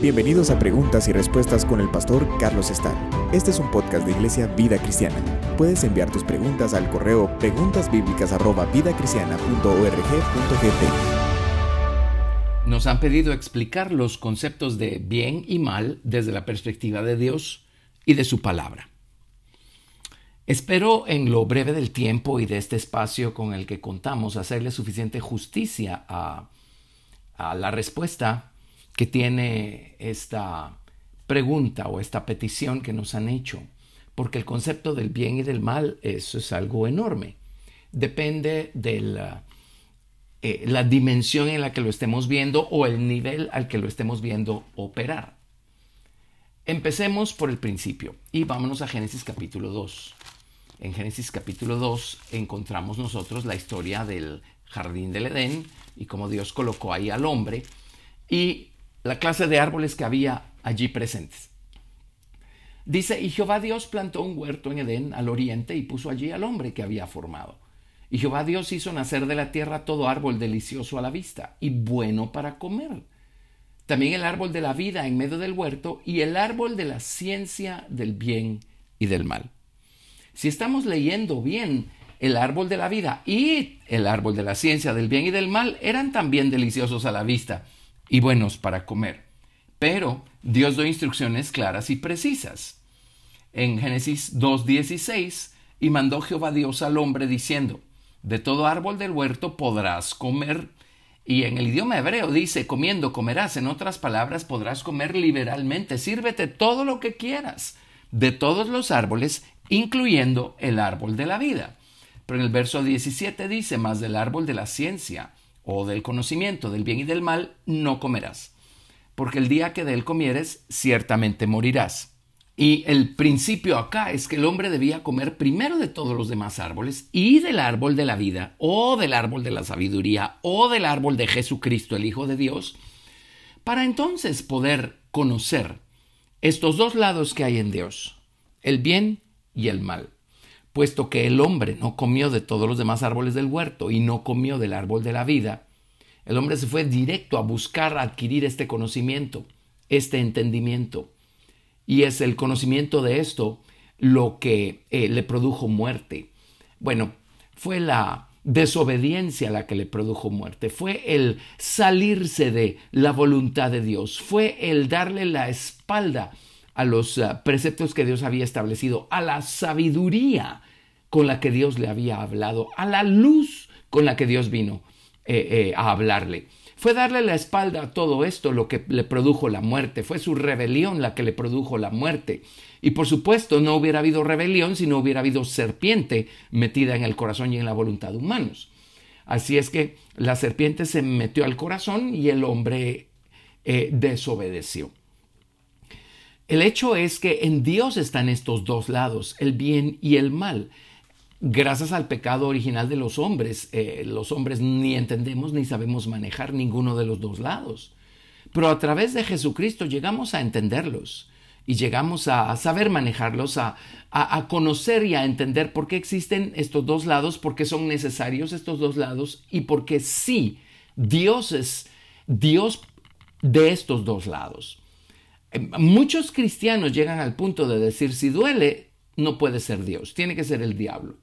Bienvenidos a Preguntas y Respuestas con el pastor Carlos Estar. Este es un podcast de Iglesia Vida Cristiana. Puedes enviar tus preguntas al correo preguntasbiblicas@vidacristiana.org.gt. Nos han pedido explicar los conceptos de bien y mal desde la perspectiva de Dios y de su palabra. Espero en lo breve del tiempo y de este espacio con el que contamos hacerle suficiente justicia a, a la respuesta que tiene esta pregunta o esta petición que nos han hecho, porque el concepto del bien y del mal eso es algo enorme. Depende de la, eh, la dimensión en la que lo estemos viendo o el nivel al que lo estemos viendo operar. Empecemos por el principio y vámonos a Génesis capítulo 2. En Génesis capítulo 2 encontramos nosotros la historia del jardín del Edén y cómo Dios colocó ahí al hombre y la clase de árboles que había allí presentes. Dice, y Jehová Dios plantó un huerto en Edén al oriente y puso allí al hombre que había formado. Y Jehová Dios hizo nacer de la tierra todo árbol delicioso a la vista y bueno para comer. También el árbol de la vida en medio del huerto y el árbol de la ciencia del bien y del mal. Si estamos leyendo bien, el árbol de la vida y el árbol de la ciencia del bien y del mal eran también deliciosos a la vista y buenos para comer. Pero Dios dio instrucciones claras y precisas. En Génesis 2.16, y mandó Jehová Dios al hombre diciendo, de todo árbol del huerto podrás comer. Y en el idioma hebreo dice, comiendo comerás. En otras palabras, podrás comer liberalmente. Sírvete todo lo que quieras de todos los árboles, incluyendo el árbol de la vida. Pero en el verso 17 dice, más del árbol de la ciencia o del conocimiento del bien y del mal, no comerás, porque el día que de él comieres, ciertamente morirás. Y el principio acá es que el hombre debía comer primero de todos los demás árboles y del árbol de la vida, o del árbol de la sabiduría, o del árbol de Jesucristo, el Hijo de Dios, para entonces poder conocer estos dos lados que hay en Dios, el bien y el mal puesto que el hombre no comió de todos los demás árboles del huerto y no comió del árbol de la vida, el hombre se fue directo a buscar adquirir este conocimiento, este entendimiento. Y es el conocimiento de esto lo que eh, le produjo muerte. Bueno, fue la desobediencia la que le produjo muerte, fue el salirse de la voluntad de Dios, fue el darle la espalda a los uh, preceptos que Dios había establecido, a la sabiduría con la que Dios le había hablado, a la luz con la que Dios vino eh, eh, a hablarle. Fue darle la espalda a todo esto lo que le produjo la muerte, fue su rebelión la que le produjo la muerte. Y por supuesto no hubiera habido rebelión si no hubiera habido serpiente metida en el corazón y en la voluntad de humanos. Así es que la serpiente se metió al corazón y el hombre eh, desobedeció. El hecho es que en Dios están estos dos lados, el bien y el mal. Gracias al pecado original de los hombres, eh, los hombres ni entendemos ni sabemos manejar ninguno de los dos lados. Pero a través de Jesucristo llegamos a entenderlos y llegamos a saber manejarlos, a, a, conocer y a entender por qué existen estos dos lados, por qué son necesarios estos dos lados y por qué sí, Dios es Dios de estos dos lados. Em, muchos cristianos llegan al punto de decir, si duele, no puede ser Dios, tiene que ser el diablo.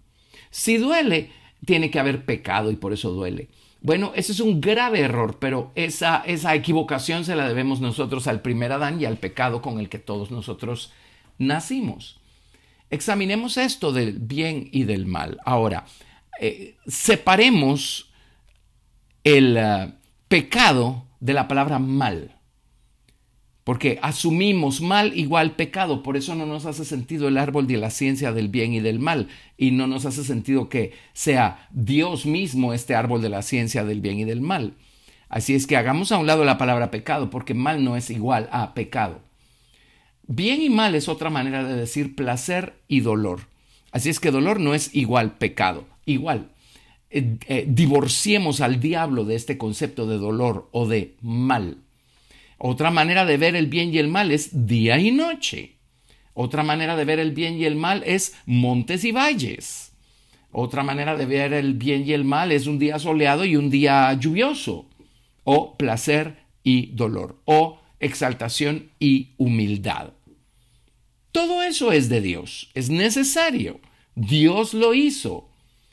Si duele, tiene que haber pecado y por eso duele. Bueno, ese es un grave error, pero esa, esa equivocación se la debemos nosotros al primer Adán y al pecado con el que todos nosotros nacimos. Examinemos esto del bien y del mal. Ahora, eh, separemos el eh, pecado de la palabra mal porque asumimos mal igual pecado, por eso no nos hace sentido el árbol de la ciencia del bien y del mal, y no nos hace sentido que sea Dios mismo este árbol de la ciencia del bien y del mal. Así es que hagamos a un lado la palabra pecado, porque mal no es igual a pecado. Bien y mal es otra manera de decir placer y dolor. Así es que dolor no es igual pecado, igual. Eh, eh, divorciemos al diablo de este concepto de dolor o de mal. Otra manera de ver el bien y el mal es día y noche. Otra manera de ver el bien y el mal es montes y valles. Otra manera de ver el bien y el mal es un día soleado y un día lluvioso. O placer y dolor. O exaltación y humildad. Todo eso es de Dios, es necesario. Dios lo hizo.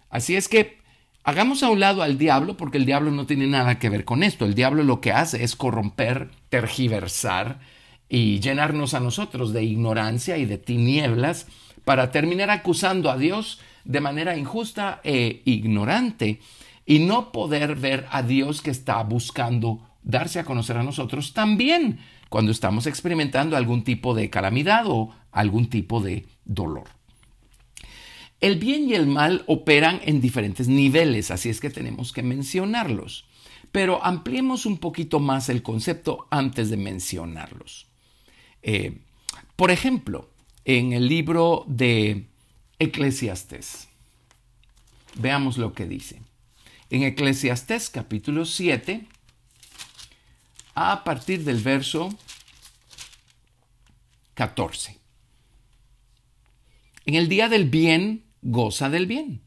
Así es que hagamos a un lado al diablo porque el diablo no tiene nada que ver con esto. El diablo lo que hace es corromper, tergiversar y llenarnos a nosotros de ignorancia y de tinieblas para terminar acusando a Dios de manera injusta e ignorante y no poder ver a Dios que está buscando darse a conocer a nosotros también cuando estamos experimentando algún tipo de calamidad o algún tipo de dolor. El bien y el mal operan en diferentes niveles, así es que tenemos que mencionarlos. Pero ampliemos un poquito más el concepto antes de mencionarlos. Eh, por ejemplo, en el libro de Eclesiastés, veamos lo que dice. En Eclesiastés capítulo 7, a partir del verso 14. En el día del bien, goza del bien.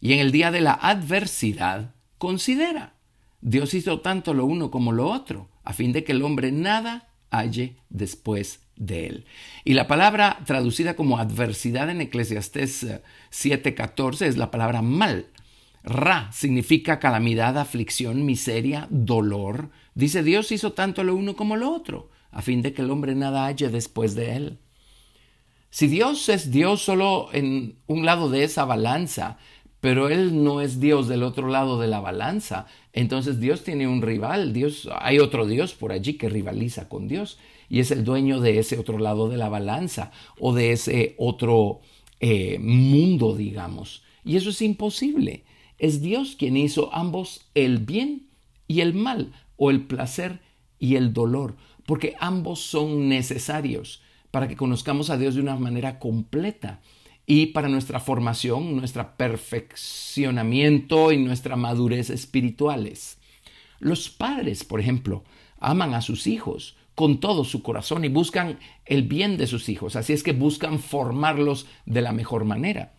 Y en el día de la adversidad, considera. Dios hizo tanto lo uno como lo otro, a fin de que el hombre nada halle después de él. Y la palabra traducida como adversidad en Eclesiastés 7:14 es la palabra mal. Ra significa calamidad, aflicción, miseria, dolor. Dice Dios hizo tanto lo uno como lo otro, a fin de que el hombre nada halle después de él. Si Dios es Dios solo en un lado de esa balanza, pero Él no es Dios del otro lado de la balanza, entonces Dios tiene un rival, Dios, hay otro Dios por allí que rivaliza con Dios y es el dueño de ese otro lado de la balanza o de ese otro eh, mundo, digamos. Y eso es imposible. Es Dios quien hizo ambos el bien y el mal, o el placer y el dolor, porque ambos son necesarios para que conozcamos a Dios de una manera completa y para nuestra formación, nuestro perfeccionamiento y nuestra madurez espirituales. Los padres, por ejemplo, aman a sus hijos con todo su corazón y buscan el bien de sus hijos, así es que buscan formarlos de la mejor manera.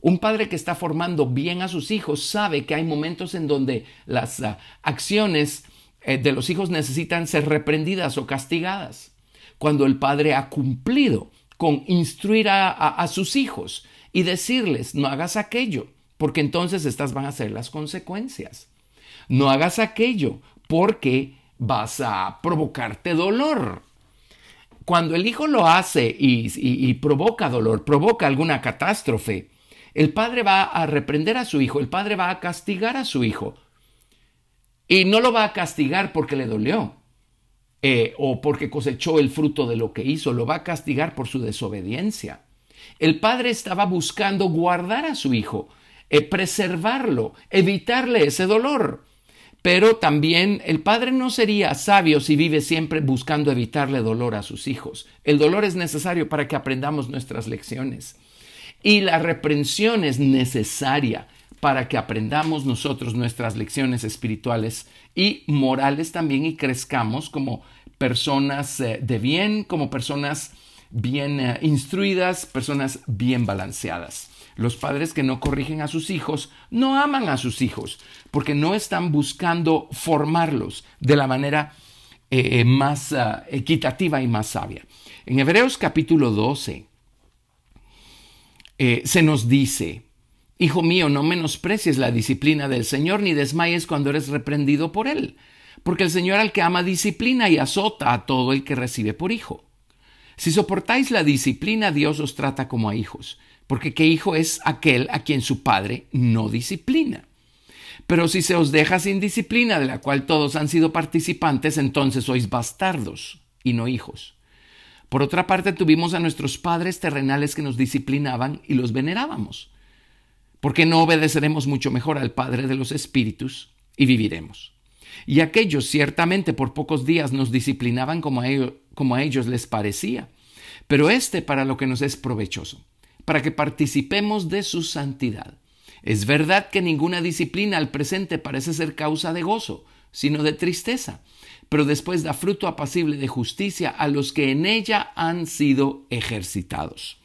Un padre que está formando bien a sus hijos sabe que hay momentos en donde las ah, acciones eh, de los hijos necesitan ser reprendidas o castigadas cuando el padre ha cumplido con instruir a, sus hijos y decirles, no hagas aquello, porque entonces estas van a ser las consecuencias. No hagas aquello, porque vas a provocarte dolor. Cuando el hijo lo hace y, provoca dolor, provoca alguna catástrofe, el padre va a reprender a su hijo, el padre va a castigar a su hijo. Y no lo va a castigar porque le dolió, eh, o porque cosechó el fruto de lo que hizo, lo va a castigar por su desobediencia. El padre estaba buscando guardar a su hijo, eh, preservarlo, evitarle ese dolor. Pero también el padre no sería sabio si vive siempre buscando evitarle dolor a sus hijos. El dolor es necesario para que aprendamos nuestras lecciones. Y la reprensión es necesaria para que aprendamos nosotros nuestras lecciones espirituales y morales también y crezcamos como personas eh, de bien, como personas bien eh, instruidas, personas bien balanceadas. Los padres que no corrigen a sus hijos no aman a sus hijos porque no están buscando formarlos de la manera eh, más equitativa y más sabia. En Hebreos capítulo 12 se nos dice, Hijo mío, no menosprecies la disciplina del Señor ni desmayes cuando eres reprendido por Él, porque el Señor al que ama disciplina y azota a todo el que recibe por hijo. Si soportáis la disciplina, Dios os trata como a hijos, porque qué hijo es aquel a quien su padre no disciplina. Pero si se os deja sin disciplina, de la cual todos han sido participantes, entonces sois bastardos y no hijos. Por otra parte, tuvimos a nuestros padres terrenales que nos disciplinaban y los venerábamos porque no obedeceremos mucho mejor al Padre de los Espíritus y viviremos. Y aquellos ciertamente por pocos días nos disciplinaban como a, ellos, les parecía, pero este para lo que nos es provechoso, para que participemos de su santidad. Es verdad que ninguna disciplina al presente parece ser causa de gozo, sino de tristeza, pero después da fruto apacible de justicia a los que en ella han sido ejercitados.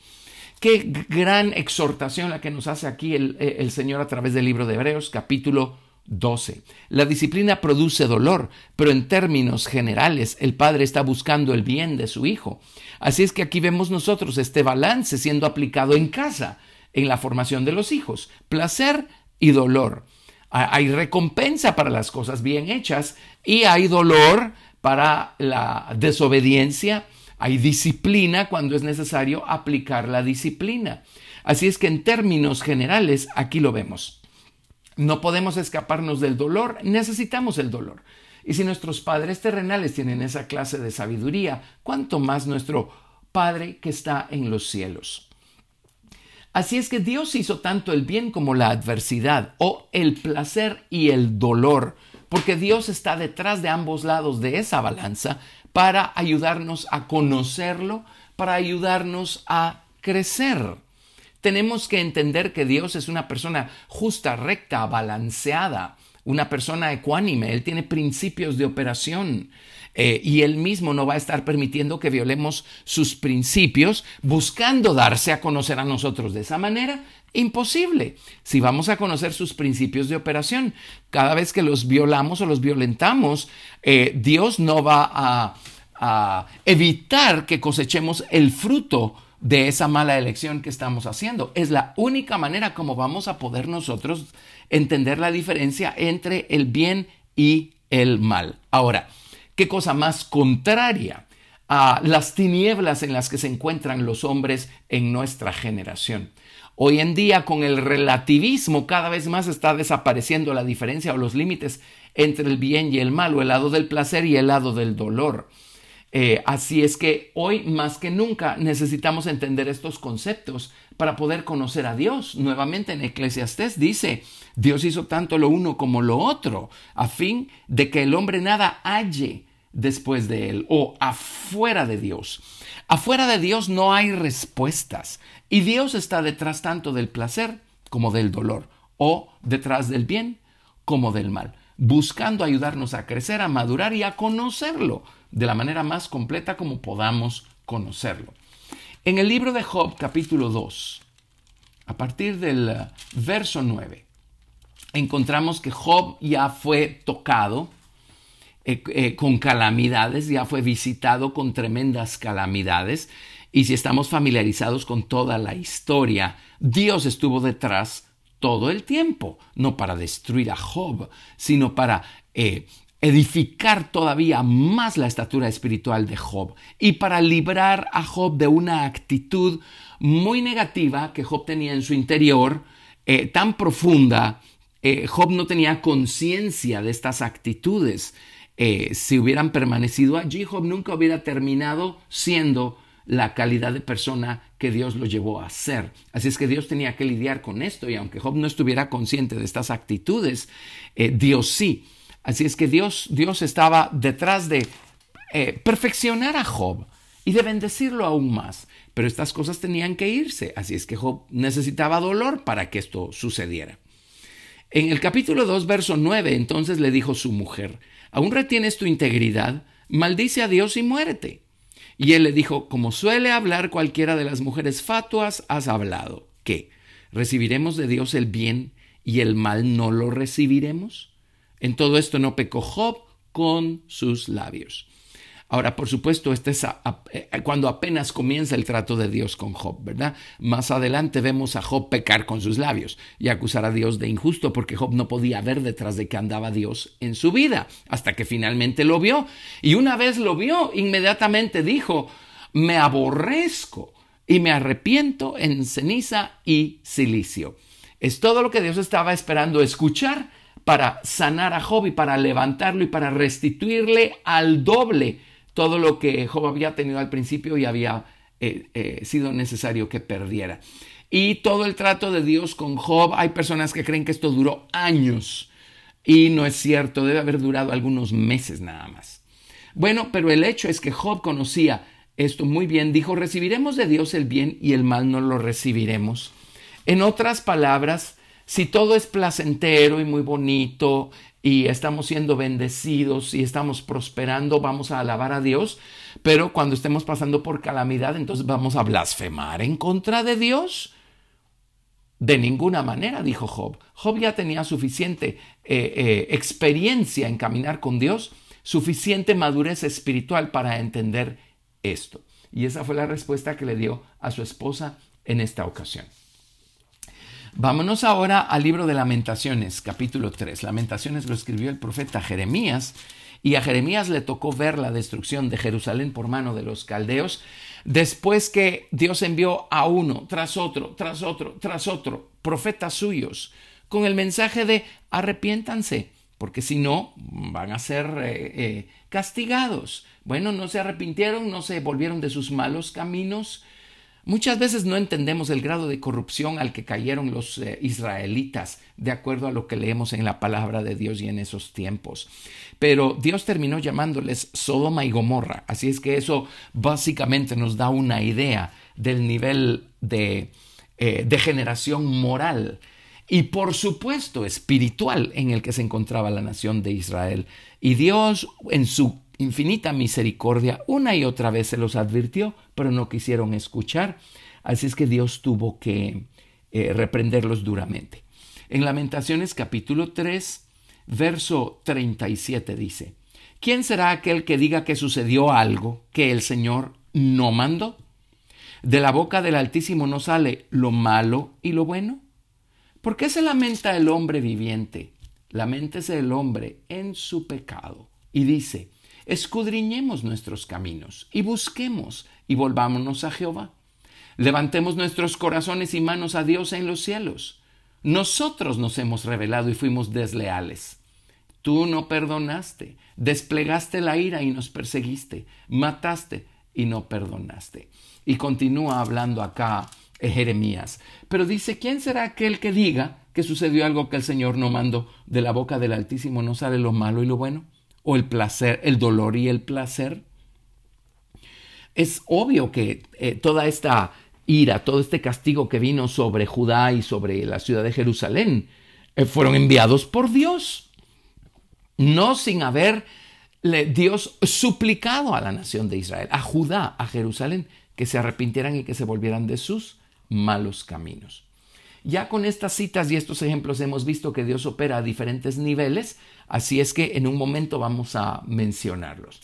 Qué gran exhortación la que nos hace aquí el, Señor a través del libro de Hebreos, capítulo 12. La disciplina produce dolor, pero en términos generales el padre está buscando el bien de su hijo. Así es que aquí vemos nosotros este balance siendo aplicado en casa, en la formación de los hijos. Placer y dolor. Hay recompensa para las cosas bien hechas y hay dolor para la desobediencia. Hay disciplina cuando es necesario aplicar la disciplina. Así es que en términos generales aquí lo vemos. No podemos escaparnos del dolor, necesitamos el dolor. Y si nuestros padres terrenales tienen esa clase de sabiduría, ¿cuánto más nuestro Padre que está en los cielos? Así es que Dios hizo tanto el bien como la adversidad, o el placer y el dolor, porque Dios está detrás de ambos lados de esa balanza para ayudarnos a conocerlo, para ayudarnos a crecer. Tenemos que entender que Dios es una persona justa, recta, balanceada, una persona ecuánime, Él tiene principios de operación. Eh, y él mismo no va a estar permitiendo que violemos sus principios buscando darse a conocer a nosotros de esa manera. Imposible. Si vamos a conocer sus principios de operación, cada vez que los violamos o los violentamos, eh, Dios no va a, a evitar que cosechemos el fruto de esa mala elección que estamos haciendo. Es la única manera como vamos a poder nosotros entender la diferencia entre el bien y el mal. Ahora, ¿qué cosa más contraria a las tinieblas en las que se encuentran los hombres en nuestra generación? Hoy en día con el relativismo cada vez más está desapareciendo la diferencia o los límites entre el bien y el mal, o el lado del placer y el lado del dolor. Eh, así es que hoy más que nunca necesitamos entender estos conceptos para poder conocer a Dios. Nuevamente en Eclesiastés dice, Dios hizo tanto lo uno como lo otro, a fin de que el hombre nada halle después de él o afuera de Dios. Afuera de Dios no hay respuestas y Dios está detrás tanto del placer como del dolor o detrás del bien como del mal, buscando ayudarnos a crecer, a madurar y a conocerlo de la manera más completa como podamos conocerlo. En el libro de Job, capítulo 2, a partir del eh, verso 9, encontramos que Job ya fue tocado eh, eh, con calamidades, ya fue visitado con tremendas calamidades. Y si estamos familiarizados con toda la historia, Dios estuvo detrás todo el tiempo, no para destruir a Job, sino para edificar todavía más la estatura espiritual de Job y para librar a Job de una actitud muy negativa que Job tenía en su interior, eh, tan profunda, eh, Job no tenía conciencia de estas actitudes. Eh, si hubieran permanecido allí, Job nunca hubiera terminado siendo la calidad de persona que Dios lo llevó a ser. Así es que Dios tenía que lidiar con esto y aunque Job no estuviera consciente de estas actitudes, Dios sí. Así es que Dios, Dios estaba detrás de eh, perfeccionar a Job y de bendecirlo aún más. Pero estas cosas tenían que irse. Así es que Job necesitaba dolor para que esto sucediera. En el capítulo 2, verso 9, entonces le dijo su mujer, ¿aún retienes tu integridad? Maldice a Dios y muérete. Y él le dijo, como suele hablar cualquiera de las mujeres fatuas, has hablado. ¿Qué? ¿Recibiremos de Dios el bien y el mal no lo recibiremos? En todo esto no pecó Job con sus labios. Ahora, por supuesto, este es eh, cuando apenas comienza el trato de Dios con Job, ¿verdad? Más adelante vemos a Job pecar con sus labios y acusar a Dios de injusto porque Job no podía ver detrás de que andaba Dios en su vida, hasta que finalmente lo vio. Y una vez lo vio, inmediatamente dijo, me aborrezco y me arrepiento en ceniza y silicio. Es todo lo que Dios estaba esperando escuchar para sanar a Job y para levantarlo y para restituirle al doble todo lo que Job había tenido al principio y había eh, eh, sido necesario que perdiera. Y todo el trato de Dios con Job, hay personas que creen que esto duró años y no es cierto, debe haber durado algunos meses nada más. Bueno, pero el hecho es que Job conocía esto muy bien, dijo, recibiremos de Dios el bien y el mal no lo recibiremos. En otras palabras, si todo es placentero y muy bonito y estamos siendo bendecidos y estamos prosperando, vamos a alabar a Dios, pero cuando estemos pasando por calamidad, entonces vamos a blasfemar en contra de Dios. De ninguna manera, dijo Job. Job ya tenía suficiente eh, eh, experiencia en caminar con Dios, suficiente madurez espiritual para entender esto. Y esa fue la respuesta que le dio a su esposa en esta ocasión. Vámonos ahora al libro de Lamentaciones, capítulo 3. Lamentaciones lo escribió el profeta Jeremías y a Jeremías le tocó ver la destrucción de Jerusalén por mano de los caldeos, después que Dios envió a uno tras otro, tras otro, tras otro, profetas suyos, con el mensaje de arrepiéntanse, porque si no van a ser eh, eh, castigados. Bueno, no se arrepintieron, no se volvieron de sus malos caminos, Muchas veces no entendemos el grado de corrupción al que cayeron los eh, israelitas, de acuerdo a lo que leemos en la palabra de Dios y en esos tiempos. Pero Dios terminó llamándoles Sodoma y Gomorra. Así es que eso básicamente nos da una idea del nivel de eh, degeneración moral y por supuesto espiritual en el que se encontraba la nación de Israel. Y Dios en su infinita misericordia una y otra vez se los advirtió, pero no quisieron escuchar. Así es que Dios tuvo que eh, reprenderlos duramente. En Lamentaciones capítulo 3, verso 37 dice, ¿quién será aquel que diga que sucedió algo que el Señor no mandó? De la boca del Altísimo no sale lo malo y lo bueno. ¿Por qué se lamenta el hombre viviente? Lamentese el hombre en su pecado. Y dice, escudriñemos nuestros caminos y busquemos y volvámonos a Jehová. Levantemos nuestros corazones y manos a Dios en los cielos. Nosotros nos hemos revelado y fuimos desleales. Tú no perdonaste, desplegaste la ira y nos perseguiste, mataste y no perdonaste. Y continúa hablando acá Jeremías. Pero dice, ¿quién será aquel que diga que sucedió algo que el Señor no mandó? De la boca del Altísimo no sale lo malo y lo bueno o el placer, el dolor y el placer. Es obvio que eh, toda esta ira, todo este castigo que vino sobre Judá y sobre la ciudad de Jerusalén, eh, fueron enviados por Dios, no sin haber Dios suplicado a la nación de Israel, a Judá, a Jerusalén, que se arrepintieran y que se volvieran de sus malos caminos. Ya con estas citas y estos ejemplos hemos visto que Dios opera a diferentes niveles, así es que en un momento vamos a mencionarlos.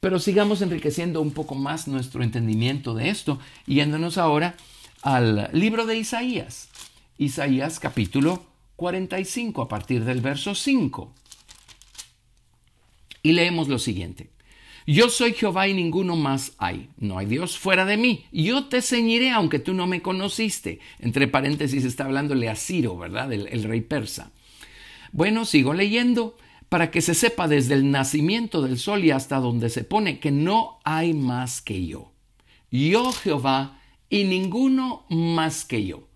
Pero sigamos enriqueciendo un poco más nuestro entendimiento de esto, yéndonos ahora al libro de Isaías. Isaías capítulo 45 a partir del verso 5. Y leemos lo siguiente. Yo soy Jehová y ninguno más hay. No hay Dios fuera de mí. Yo te ceñiré aunque tú no me conociste. Entre paréntesis está hablándole a Ciro, ¿verdad? El, el rey persa. Bueno, sigo leyendo para que se sepa desde el nacimiento del sol y hasta donde se pone que no hay más que yo. Yo Jehová y ninguno más que yo,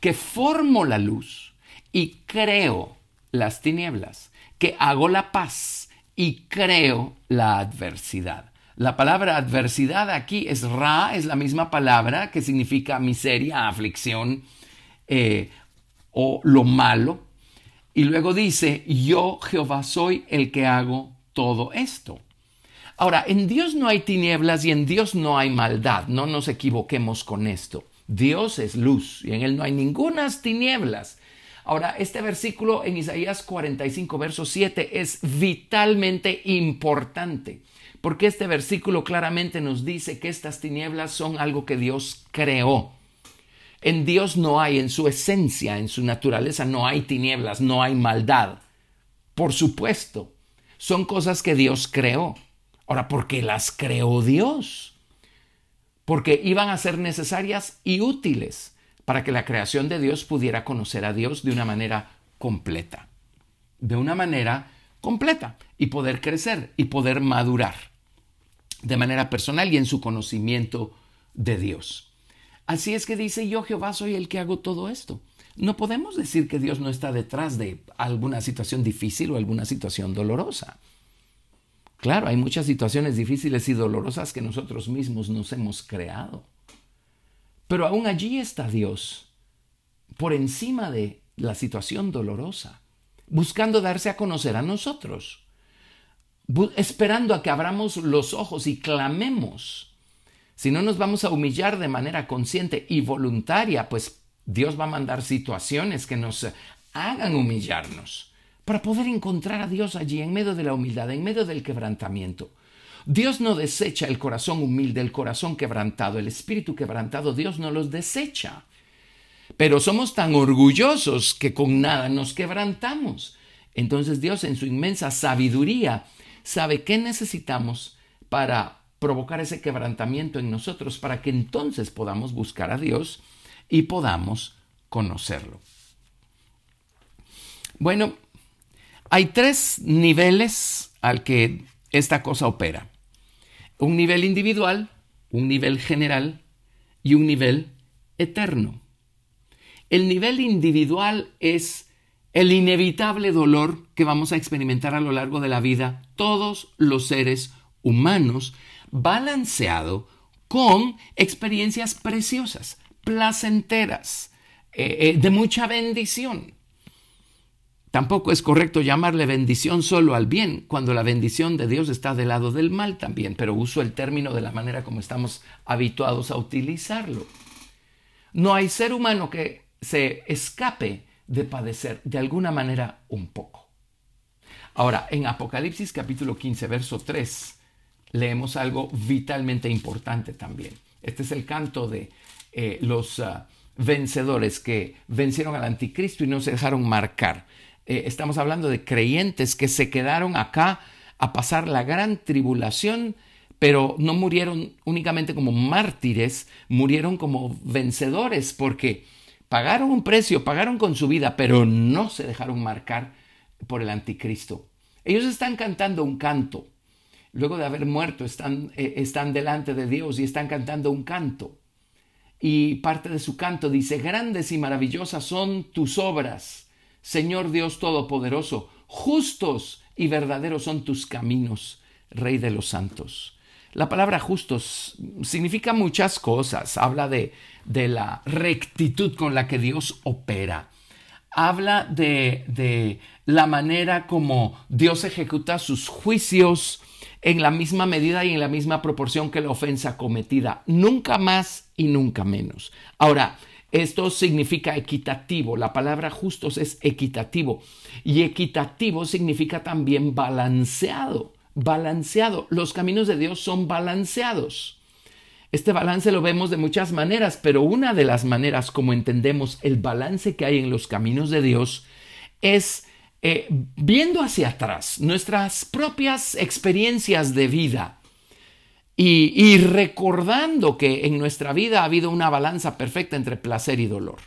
que formo la luz y creo las tinieblas, que hago la paz y creo la adversidad. La palabra adversidad aquí es ra, es la misma palabra que significa miseria, aflicción eh, o lo malo. Y luego dice, yo Jehová soy el que hago todo esto. Ahora, en Dios no hay tinieblas y en Dios no hay maldad. No nos equivoquemos con esto. Dios es luz y en Él no hay ninguna tinieblas. Ahora, este versículo en Isaías 45, verso 7 es vitalmente importante, porque este versículo claramente nos dice que estas tinieblas son algo que Dios creó. En Dios no hay, en su esencia, en su naturaleza, no hay tinieblas, no hay maldad. Por supuesto, son cosas que Dios creó. Ahora, ¿por qué las creó Dios? Porque iban a ser necesarias y útiles para que la creación de Dios pudiera conocer a Dios de una manera completa. De una manera completa y poder crecer y poder madurar de manera personal y en su conocimiento de Dios. Así es que dice yo Jehová soy el que hago todo esto. No podemos decir que Dios no está detrás de alguna situación difícil o alguna situación dolorosa. Claro, hay muchas situaciones difíciles y dolorosas que nosotros mismos nos hemos creado. Pero aún allí está Dios, por encima de la situación dolorosa, buscando darse a conocer a nosotros, esperando a que abramos los ojos y clamemos. Si no nos vamos a humillar de manera consciente y voluntaria, pues Dios va a mandar situaciones que nos hagan humillarnos para poder encontrar a Dios allí en medio de la humildad, en medio del quebrantamiento. Dios no desecha el corazón humilde, el corazón quebrantado, el espíritu quebrantado, Dios no los desecha. Pero somos tan orgullosos que con nada nos quebrantamos. Entonces Dios en su inmensa sabiduría sabe qué necesitamos para provocar ese quebrantamiento en nosotros, para que entonces podamos buscar a Dios y podamos conocerlo. Bueno, hay tres niveles al que esta cosa opera. Un nivel individual, un nivel general y un nivel eterno. El nivel individual es el inevitable dolor que vamos a experimentar a lo largo de la vida todos los seres humanos, balanceado con experiencias preciosas, placenteras, eh, eh, de mucha bendición. Tampoco es correcto llamarle bendición solo al bien, cuando la bendición de Dios está del lado del mal también, pero uso el término de la manera como estamos habituados a utilizarlo. No hay ser humano que se escape de padecer de alguna manera un poco. Ahora, en Apocalipsis capítulo 15, verso 3, leemos algo vitalmente importante también. Este es el canto de eh, los ah, vencedores que vencieron al anticristo y no se dejaron marcar. Eh, estamos hablando de creyentes que se quedaron acá a pasar la gran tribulación, pero no murieron únicamente como mártires, murieron como vencedores porque pagaron un precio, pagaron con su vida, pero no se dejaron marcar por el anticristo. Ellos están cantando un canto. Luego de haber muerto, están, eh, están delante de Dios y están cantando un canto. Y parte de su canto dice, grandes y maravillosas son tus obras Señor Dios Todopoderoso, justos y verdaderos son tus caminos, Rey de los santos. La palabra justos significa muchas cosas. Habla de, de la rectitud con la que Dios opera. Habla de, de la manera como Dios ejecuta sus juicios en la misma medida y en la misma proporción que la ofensa cometida. Nunca más y nunca menos. Ahora, esto significa equitativo. La palabra justos es equitativo. Y equitativo significa también balanceado. Balanceado. Los caminos de Dios son balanceados. Este balance lo vemos de muchas maneras, pero una de las maneras como entendemos el balance que hay en los caminos de Dios es eh, viendo hacia atrás nuestras propias experiencias de vida y, recordando que en nuestra vida ha habido una balanza perfecta entre placer y dolor.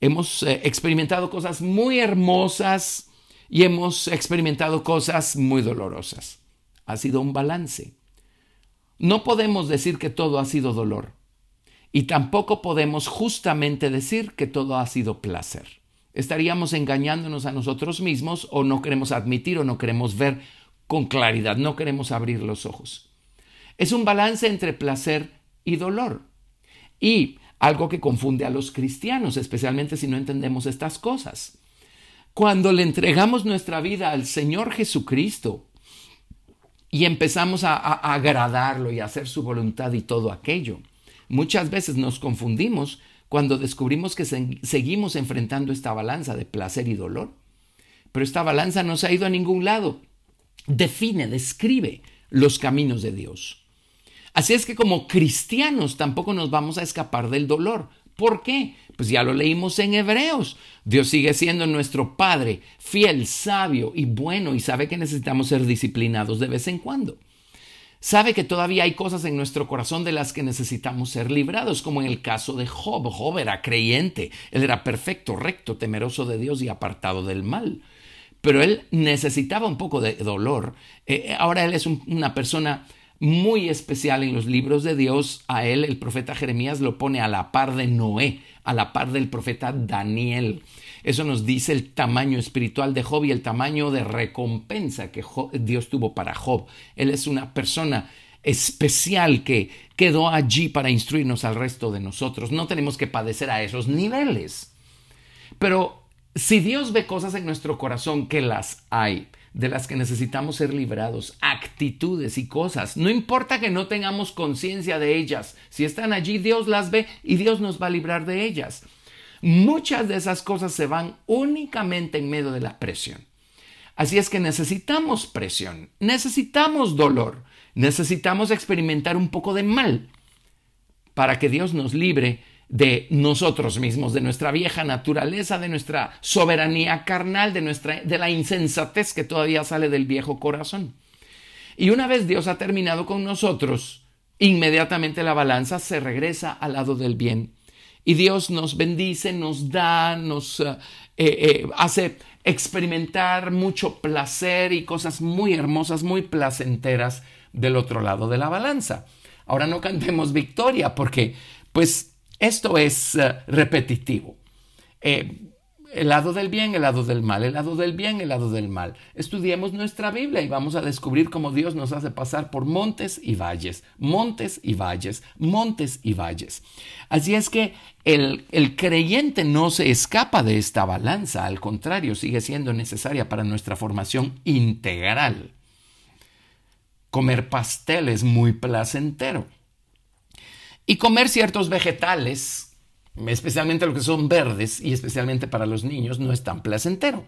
Hemos eh, experimentado cosas muy hermosas y hemos experimentado cosas muy dolorosas. Ha sido un balance. No podemos decir que todo ha sido dolor y tampoco podemos justamente decir que todo ha sido placer. Estaríamos engañándonos a nosotros mismos o no queremos admitir o no queremos ver con claridad, no queremos abrir los ojos. Es un balance entre placer y dolor. Y algo que confunde a los cristianos, especialmente si no entendemos estas cosas. Cuando le entregamos nuestra vida al Señor Jesucristo y empezamos a, agradarlo y a hacer su voluntad y todo aquello, muchas veces nos confundimos cuando descubrimos que seguimos enfrentando esta balanza de placer y dolor. Pero esta balanza no se ha ido a ningún lado. Define, describe los caminos de Dios. Así es que como cristianos tampoco nos vamos a escapar del dolor. ¿Por qué? Pues ya lo leímos en Hebreos. Dios sigue siendo nuestro Padre, fiel, sabio y bueno y sabe que necesitamos ser disciplinados de vez en cuando. Sabe que todavía hay cosas en nuestro corazón de las que necesitamos ser librados, como en el caso de Job. Job era creyente, él era perfecto, recto, temeroso de Dios y apartado del mal. Pero él necesitaba un poco de dolor. Eh, ahora él es una persona muy especial en los libros de Dios. A él el profeta Jeremías lo pone a la par de Noé, a la par del profeta Daniel. Eso nos dice el tamaño espiritual de Job y el tamaño de recompensa que Dios tuvo para Job. Él es una persona especial que quedó allí para instruirnos al resto de nosotros. No tenemos que padecer a esos niveles. Pero si Dios ve cosas en nuestro corazón que las hay, de las que necesitamos ser librados, actitudes y cosas. No importa que no tengamos conciencia de ellas, si están allí, Dios las ve y Dios nos va a librar de ellas. Muchas de esas cosas se van únicamente en medio de la presión. Así es que necesitamos presión, necesitamos dolor, necesitamos experimentar un poco de mal para que Dios nos libre de nosotros mismos, de nuestra vieja naturaleza, de nuestra soberanía carnal, de, nuestra, de la insensatez que todavía sale del viejo corazón. Y una vez Dios ha terminado con nosotros, inmediatamente la balanza se regresa al lado del bien. Y Dios nos bendice, nos da, nos eh, eh, hace experimentar mucho placer y cosas muy hermosas, muy placenteras del otro lado de la balanza. Ahora no cantemos victoria porque pues esto es eh, repetitivo. Eh, el lado del bien, el lado del mal, el lado del bien, el lado del mal. Estudiemos nuestra Biblia y vamos a descubrir cómo Dios nos hace pasar por montes y valles, montes y valles, montes y valles. Así es que el, el creyente no se escapa de esta balanza, al contrario, sigue siendo necesaria para nuestra formación integral. Comer pastel es muy placentero. Y comer ciertos vegetales especialmente los que son verdes y especialmente para los niños, no es tan placentero.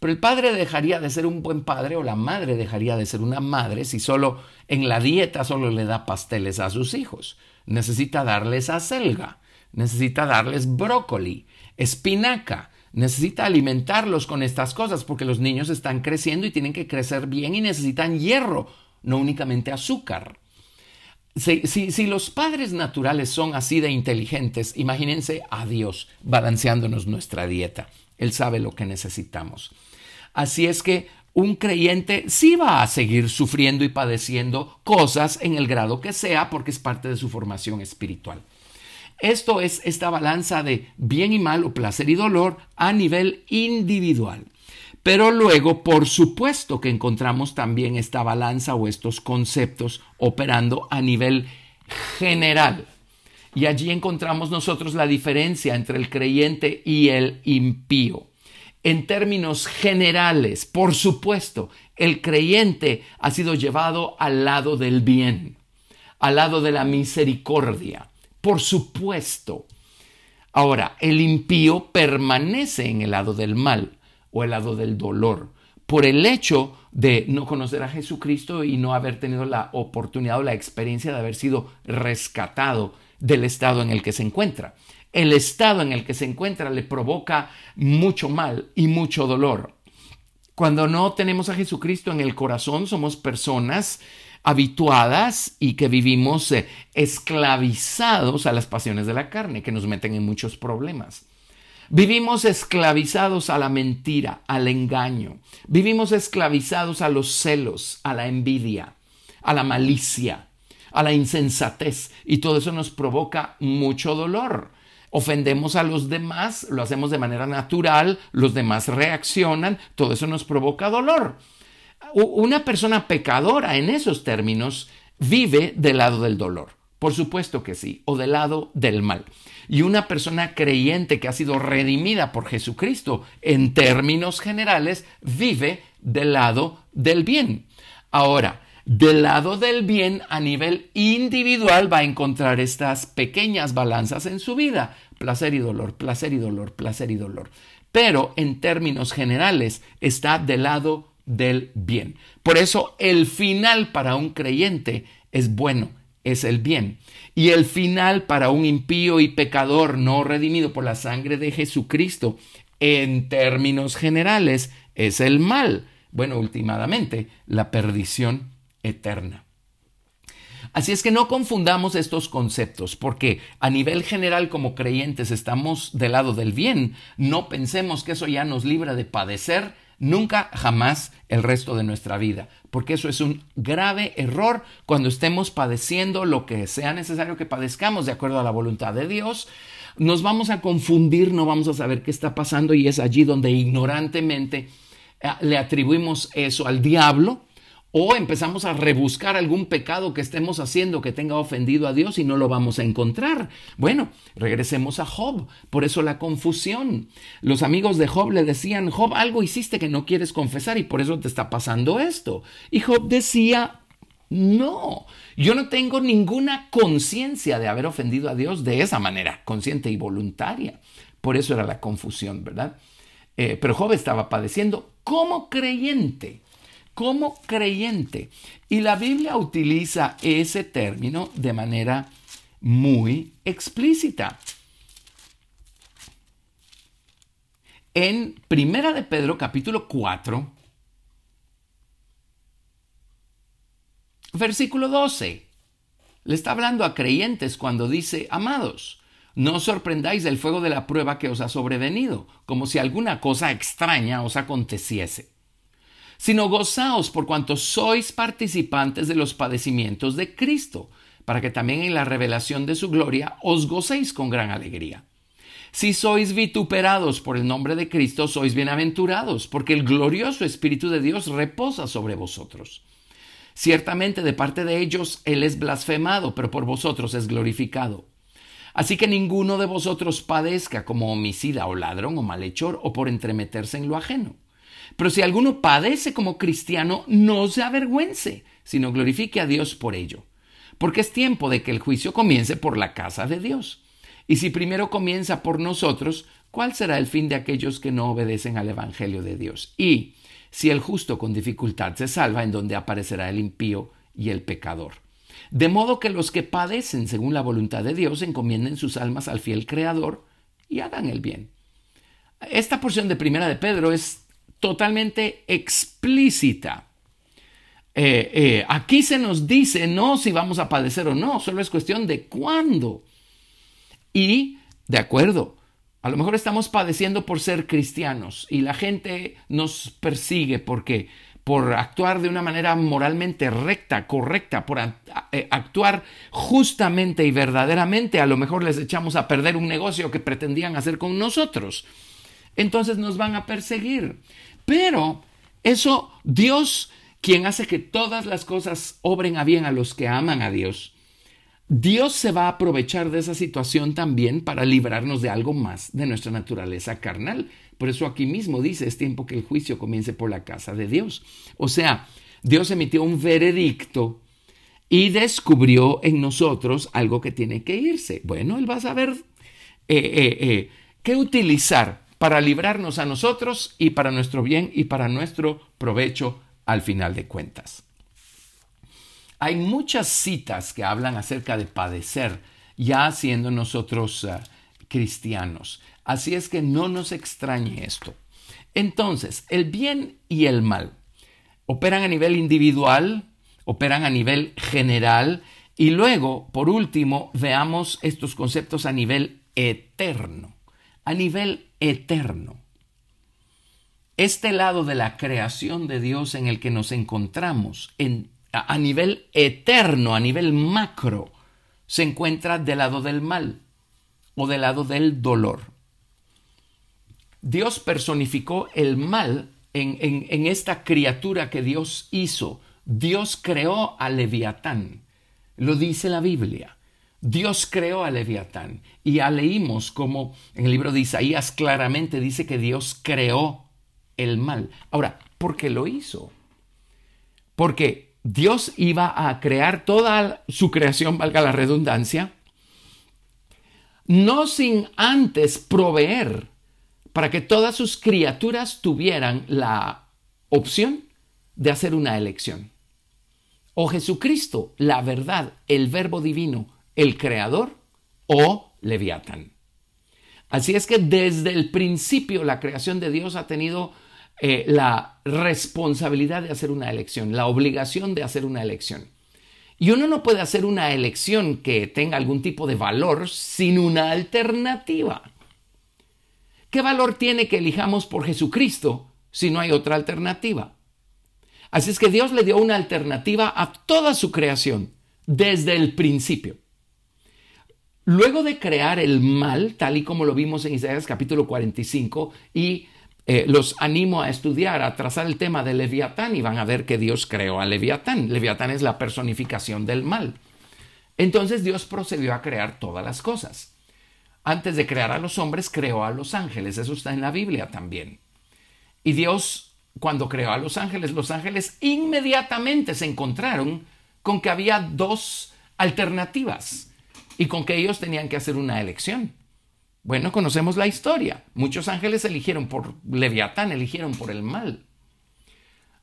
Pero el padre dejaría de ser un buen padre o la madre dejaría de ser una madre si solo en la dieta solo le da pasteles a sus hijos. Necesita darles acelga, necesita darles brócoli, espinaca, necesita alimentarlos con estas cosas porque los niños están creciendo y tienen que crecer bien y necesitan hierro, no únicamente azúcar. Si, los padres naturales son así de inteligentes, imagínense a Dios balanceándonos nuestra dieta. Él sabe lo que necesitamos. Así es que un creyente sí va a seguir sufriendo y padeciendo cosas en el grado que sea porque es parte de su formación espiritual. Esto es esta balanza de bien y mal o placer y dolor a nivel individual. Pero luego, por supuesto que encontramos también esta balanza o estos conceptos operando a nivel general. Y allí encontramos nosotros la diferencia entre el creyente y el impío. En términos generales, por supuesto, el creyente ha sido llevado al lado del bien, al lado de la misericordia. Por supuesto. Ahora, el impío permanece en el lado del mal o el lado del dolor, por el hecho de no conocer a Jesucristo y no haber tenido la oportunidad o la experiencia de haber sido rescatado del estado en el que se encuentra. El estado en el que se encuentra le provoca mucho mal y mucho dolor. Cuando no tenemos a Jesucristo en el corazón, somos personas habituadas y que vivimos eh, esclavizados a las pasiones de la carne, que nos meten en muchos problemas. Vivimos esclavizados a la mentira, al engaño. Vivimos esclavizados a los celos, a la envidia, a la malicia, a la insensatez. Y todo eso nos provoca mucho dolor. Ofendemos a los demás, lo hacemos de manera natural, los demás reaccionan, todo eso nos provoca dolor. Una persona pecadora en esos términos vive del lado del dolor. Por supuesto que sí, o del lado del mal. Y una persona creyente que ha sido redimida por Jesucristo, en términos generales, vive del lado del bien. Ahora, del lado del bien a nivel individual va a encontrar estas pequeñas balanzas en su vida, placer y dolor, placer y dolor, placer y dolor. Pero en términos generales está del lado del bien. Por eso el final para un creyente es bueno, es el bien. Y el final para un impío y pecador no redimido por la sangre de Jesucristo, en términos generales, es el mal. Bueno, últimamente, la perdición eterna. Así es que no confundamos estos conceptos, porque a nivel general como creyentes estamos del lado del bien. No pensemos que eso ya nos libra de padecer nunca jamás el resto de nuestra vida, porque eso es un grave error cuando estemos padeciendo lo que sea necesario que padezcamos de acuerdo a la voluntad de Dios. Nos vamos a confundir, no vamos a saber qué está pasando y es allí donde ignorantemente eh, le atribuimos eso al diablo o empezamos a rebuscar algún pecado que estemos haciendo que tenga ofendido a Dios y no lo vamos a encontrar. Bueno, regresemos a Job. Por eso la confusión. Los amigos de Job le decían, Job, algo hiciste que no quieres confesar y por eso te está pasando esto. Y Job decía, no, yo no tengo ninguna conciencia de haber ofendido a Dios de esa manera, consciente y voluntaria. Por eso era la confusión, ¿verdad? Eh, pero Job estaba padeciendo como creyente, como creyente. Y la Biblia utiliza ese término de manera muy explícita. En Primera de Pedro capítulo 4, versículo 12, le está hablando a creyentes cuando dice, amados, no os sorprendáis del fuego de la prueba que os ha sobrevenido, como si alguna cosa extraña os aconteciese, sino gozaos por cuanto sois participantes de los padecimientos de Cristo, para que también en la revelación de su gloria os gocéis con gran alegría. Si sois vituperados por el nombre de Cristo, sois bienaventurados, porque el glorioso Espíritu de Dios reposa sobre vosotros. Ciertamente de parte de ellos Él es blasfemado, pero por vosotros es glorificado. Así que ninguno de vosotros padezca como homicida o ladrón o malhechor o por entremeterse en lo ajeno. Pero si alguno padece como cristiano, no se avergüence, sino glorifique a Dios por ello porque es tiempo de que el juicio comience por la casa de Dios. Y si primero comienza por nosotros, ¿cuál será el fin de aquellos que no obedecen al Evangelio de Dios? Y si el justo con dificultad se salva, en donde aparecerá el impío y el pecador. De modo que los que padecen según la voluntad de Dios encomienden sus almas al fiel Creador y hagan el bien. Esta porción de Primera de Pedro es totalmente explícita eh, eh, aquí se nos dice no si vamos a padecer o no, solo es cuestión de cuándo. Y, de acuerdo, a lo mejor estamos padeciendo por ser cristianos y la gente nos persigue porque por actuar de una manera moralmente recta, correcta, por eh, actuar justamente y verdaderamente, a lo mejor les echamos a perder un negocio que pretendían hacer con nosotros. Entonces nos van a perseguir. Pero eso Dios quien hace que todas las cosas obren a bien a los que aman a Dios, Dios se va a aprovechar de esa situación también para librarnos de algo más de nuestra naturaleza carnal. Por eso aquí mismo dice, es tiempo que el juicio comience por la casa de Dios. O sea, Dios emitió un veredicto y descubrió en nosotros algo que tiene que irse. Bueno, Él va a saber eh, eh, eh, qué utilizar para librarnos a nosotros y para nuestro bien y para nuestro provecho al final de cuentas. Hay muchas citas que hablan acerca de padecer, ya siendo nosotros eh, cristianos. Así es que no nos extrañe esto. Entonces, el bien y el mal operan a nivel individual, operan a nivel general y luego, por último, veamos estos conceptos a nivel eterno. A nivel eterno este lado de la creación de Dios en el que nos encontramos en, a, nivel eterno, a nivel macro, se encuentra del lado del mal o del lado del dolor. Dios personificó el mal en, en, esta criatura que Dios hizo. Dios creó a Leviatán. Lo dice la Biblia. Dios creó a Leviatán. Y ya leímos como en el libro de Isaías claramente dice que Dios creó el mal. Ahora, ¿por qué lo hizo? Porque Dios iba a crear toda su creación, valga la redundancia, no sin antes proveer para que todas sus criaturas tuvieran la opción de hacer una elección. O Jesucristo, la verdad, el verbo divino, el creador, o Leviatán. Así es que desde el principio la creación de Dios ha tenido eh, la responsabilidad de hacer una elección, la obligación de hacer una elección. Y uno no puede hacer una elección que tenga algún tipo de valor sin una alternativa. ¿Qué valor tiene que elijamos por Jesucristo si no hay otra alternativa? Así es que Dios le dio una alternativa a toda su creación desde el principio. Luego de crear el mal, tal y como lo vimos en Isaías capítulo 45 y eh, los animo a estudiar, a trazar el tema de Leviatán y van a ver que Dios creó a Leviatán. Leviatán es la personificación del mal. Entonces Dios procedió a crear todas las cosas. Antes de crear a los hombres, creó a los ángeles. Eso está en la Biblia también. Y Dios, cuando creó a los ángeles, los ángeles inmediatamente se encontraron con que había dos alternativas y con que ellos tenían que hacer una elección. Bueno, conocemos la historia. Muchos ángeles eligieron por Leviatán, eligieron por el mal.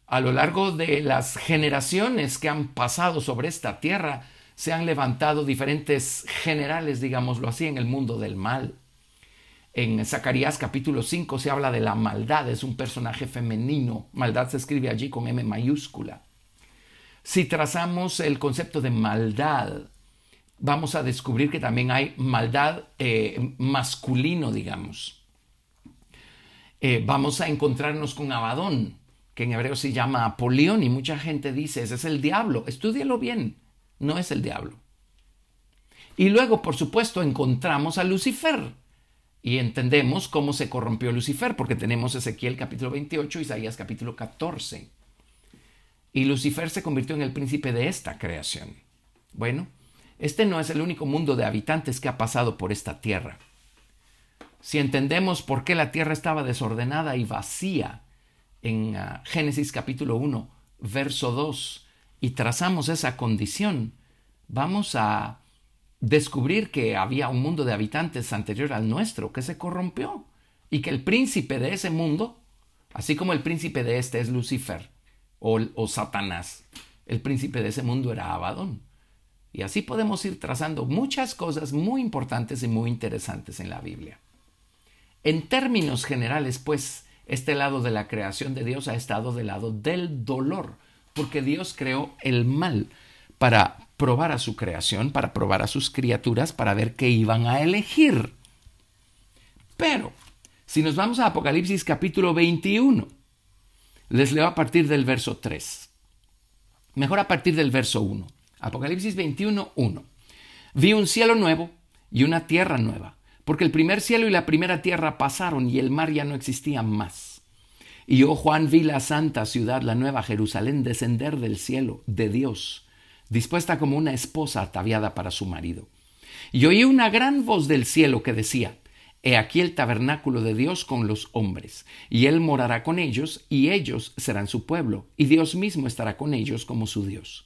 A lo largo de las generaciones que han pasado sobre esta tierra, se han levantado diferentes generales, digámoslo así, en el mundo del mal. En Zacarías capítulo 5 se habla de la maldad, es un personaje femenino. Maldad se escribe allí con M mayúscula. Si trazamos el concepto de maldad, vamos a descubrir que también hay maldad eh, masculino, digamos. Eh, vamos a encontrarnos con Abadón, que en hebreo se llama Apolión, y mucha gente dice, ese es el diablo. Estúdielo bien, no es el diablo. Y luego, por supuesto, encontramos a Lucifer, y entendemos cómo se corrompió Lucifer, porque tenemos Ezequiel capítulo 28, Isaías capítulo 14. Y Lucifer se convirtió en el príncipe de esta creación. Bueno, este no es el único mundo de habitantes que ha pasado por esta tierra. Si entendemos por qué la tierra estaba desordenada y vacía en ah, Génesis capítulo 1, verso 2, y trazamos esa condición, vamos a descubrir que había un mundo de habitantes anterior al nuestro que se corrompió y que el príncipe de ese mundo, así como el príncipe de este es Lucifer o, o Satanás, el príncipe de ese mundo era Abadón. Y así podemos ir trazando muchas cosas muy importantes y muy interesantes en la Biblia. En términos generales, pues, este lado de la creación de Dios ha estado del lado del dolor, porque Dios creó el mal para probar a su creación, para probar a sus criaturas, para ver qué iban a elegir. Pero, si nos vamos a Apocalipsis capítulo 21, les leo a partir del verso 3. Mejor a partir del verso 1. Apocalipsis 21, 1. Vi un cielo nuevo y una tierra nueva, porque el primer cielo y la primera tierra pasaron y el mar ya no existía más. Y yo, Juan, vi la santa ciudad, la nueva Jerusalén, descender del cielo, de Dios dispuesta como una esposa ataviada para su marido. Y oí una gran voz del cielo que decía, He aquí el tabernáculo de Dios con los hombres, y Él morará con ellos, y ellos serán su pueblo, y Dios mismo estará con ellos como su Dios.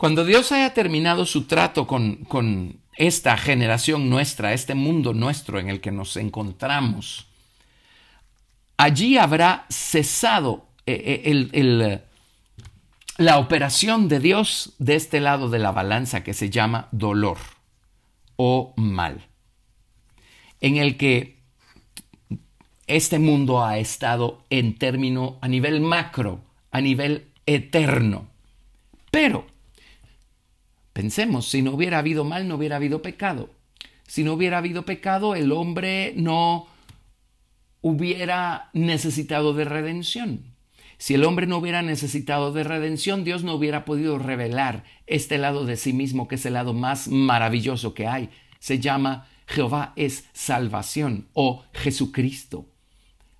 Cuando Dios haya terminado su trato con, con esta generación nuestra, este mundo nuestro en el que nos encontramos, allí habrá cesado eh, eh, el, la operación de Dios de este lado de la balanza que se llama dolor o mal, en el que este mundo ha estado en término a nivel macro, a nivel eterno. Pero, pensemos, si no hubiera habido mal, no hubiera habido pecado. Si no hubiera habido pecado, el hombre no hubiera necesitado de redención. Si el hombre no hubiera necesitado de redención, Dios no hubiera podido revelar este lado de sí mismo, que es el lado más maravilloso que hay. Se llama Jehová es salvación o Jesucristo.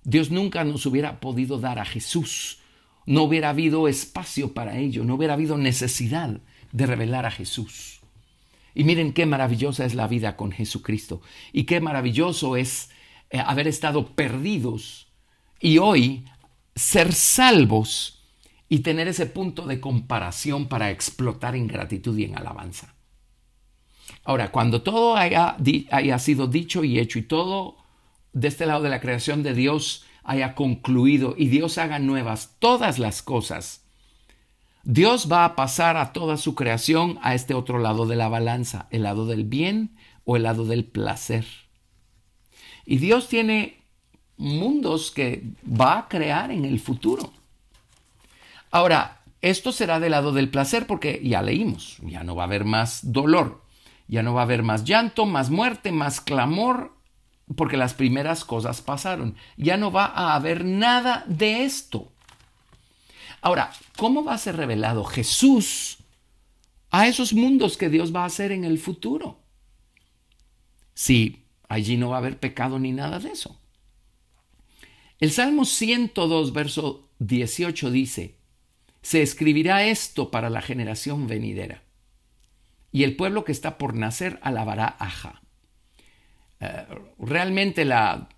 Dios nunca nos hubiera podido dar a Jesús. No hubiera habido espacio para ello, no hubiera habido necesidad de revelar a Jesús. Y miren qué maravillosa es la vida con Jesucristo y qué maravilloso es eh, haber estado perdidos y hoy ser salvos y tener ese punto de comparación para explotar en gratitud y en alabanza. Ahora, cuando todo haya, haya, sido dicho y hecho y todo de este lado de la creación de Dios haya concluido y Dios haga nuevas todas las cosas, Dios va a pasar a toda su creación a este otro lado de la balanza, el lado del bien o el lado del placer. Y Dios tiene mundos que va a crear en el futuro. Ahora, esto será del lado del placer porque ya leímos, ya no va a haber más dolor, ya no va a haber más llanto, más muerte, más clamor, porque las primeras cosas pasaron. Ya no va a haber nada de esto. Ahora, ¿cómo va a ser revelado Jesús a esos mundos que Dios va a hacer en el futuro? Si allí no va a haber pecado ni nada de eso. El Salmo 102, verso 18 dice, se escribirá esto para la generación venidera, y el pueblo que está por nacer alabará a Ja. Eh, realmente la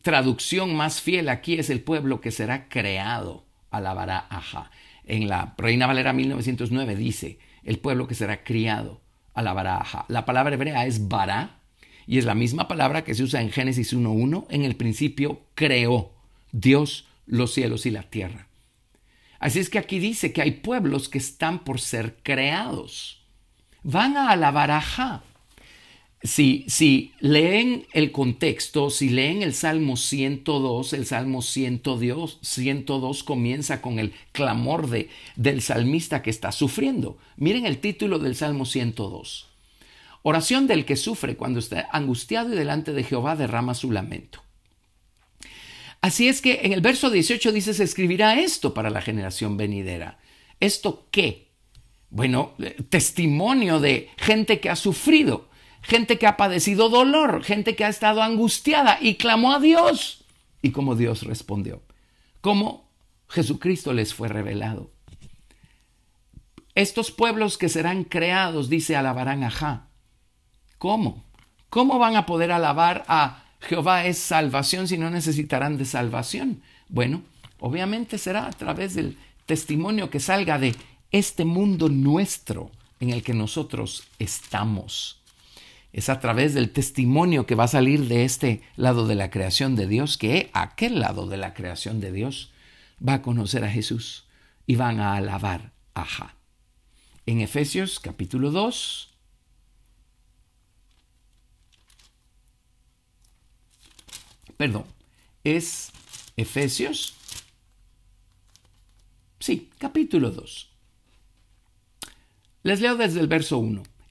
traducción más fiel aquí es el pueblo que será creado alabará a Ja. En la Reina Valera 1909 dice, el pueblo que será criado alabará a Ja. La palabra hebrea es bara y es la misma palabra que se usa en Génesis 1.1. En el principio creó Dios los cielos y la tierra. Así es que aquí dice que hay pueblos que están por ser creados. Van a alabar a Ja. Si, si, leen el contexto, si leen el Salmo 102, el Salmo 102, 102 comienza con el clamor de, del salmista que está sufriendo. Miren el título del Salmo 102. Oración del que sufre cuando está angustiado y delante de Jehová derrama su lamento. Así es que en el verso 18 dice, se escribirá esto para la generación venidera. ¿Esto qué? Bueno, eh, testimonio de gente que ha sufrido gente que ha padecido dolor, gente que ha estado angustiada y clamó a Dios. Y como Dios respondió, como Jesucristo les fue revelado. Estos pueblos que serán creados, dice, alabarán a Ja. ¿Cómo? ¿Cómo van a poder alabar a Jehová es salvación si no necesitarán de salvación? Bueno, obviamente será a través del testimonio que salga de este mundo nuestro en el que nosotros estamos. Es a través del testimonio que va a salir de este lado de la creación de Dios que aquel lado de la creación de Dios va a conocer a Jesús y van a alabar a Ja. En Efesios capítulo 2, perdón, es Efesios, sí, capítulo 2. Les leo desde el verso 1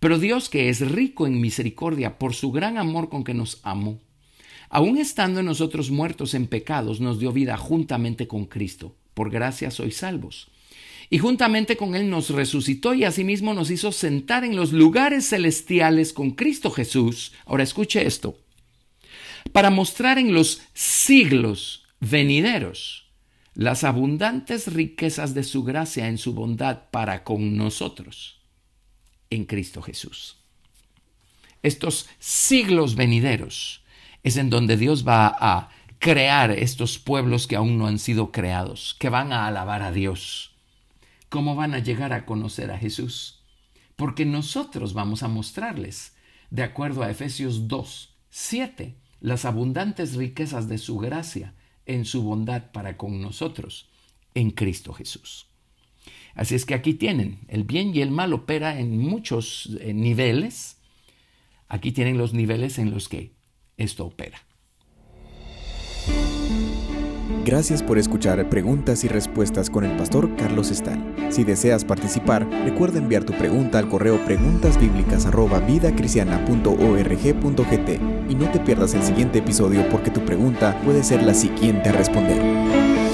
Pero Dios, que es rico en misericordia por su gran amor con que nos amó, aun estando nosotros muertos en pecados, nos dio vida juntamente con Cristo. Por gracia sois salvos. Y juntamente con Él nos resucitó y asimismo nos hizo sentar en los lugares celestiales con Cristo Jesús. Ahora escuche esto. Para mostrar en los siglos venideros las abundantes riquezas de su gracia en su bondad para con nosotros en Cristo Jesús. Estos siglos venideros es en donde Dios va a crear estos pueblos que aún no han sido creados, que van a alabar a Dios. ¿Cómo van a llegar a conocer a Jesús? Porque nosotros vamos a mostrarles, de acuerdo a Efesios 2, 7, las abundantes riquezas de su gracia en su bondad para con nosotros en Cristo Jesús. Así es que aquí tienen, el bien y el mal opera en muchos eh, niveles. Aquí tienen los niveles en los que esto opera. Gracias por escuchar Preguntas y Respuestas con el pastor Carlos Estal. Si deseas participar, recuerda enviar tu pregunta al correo preguntasbiblicas@vidacristiana.org.gt y no te pierdas el siguiente episodio porque tu pregunta puede ser la siguiente a responder.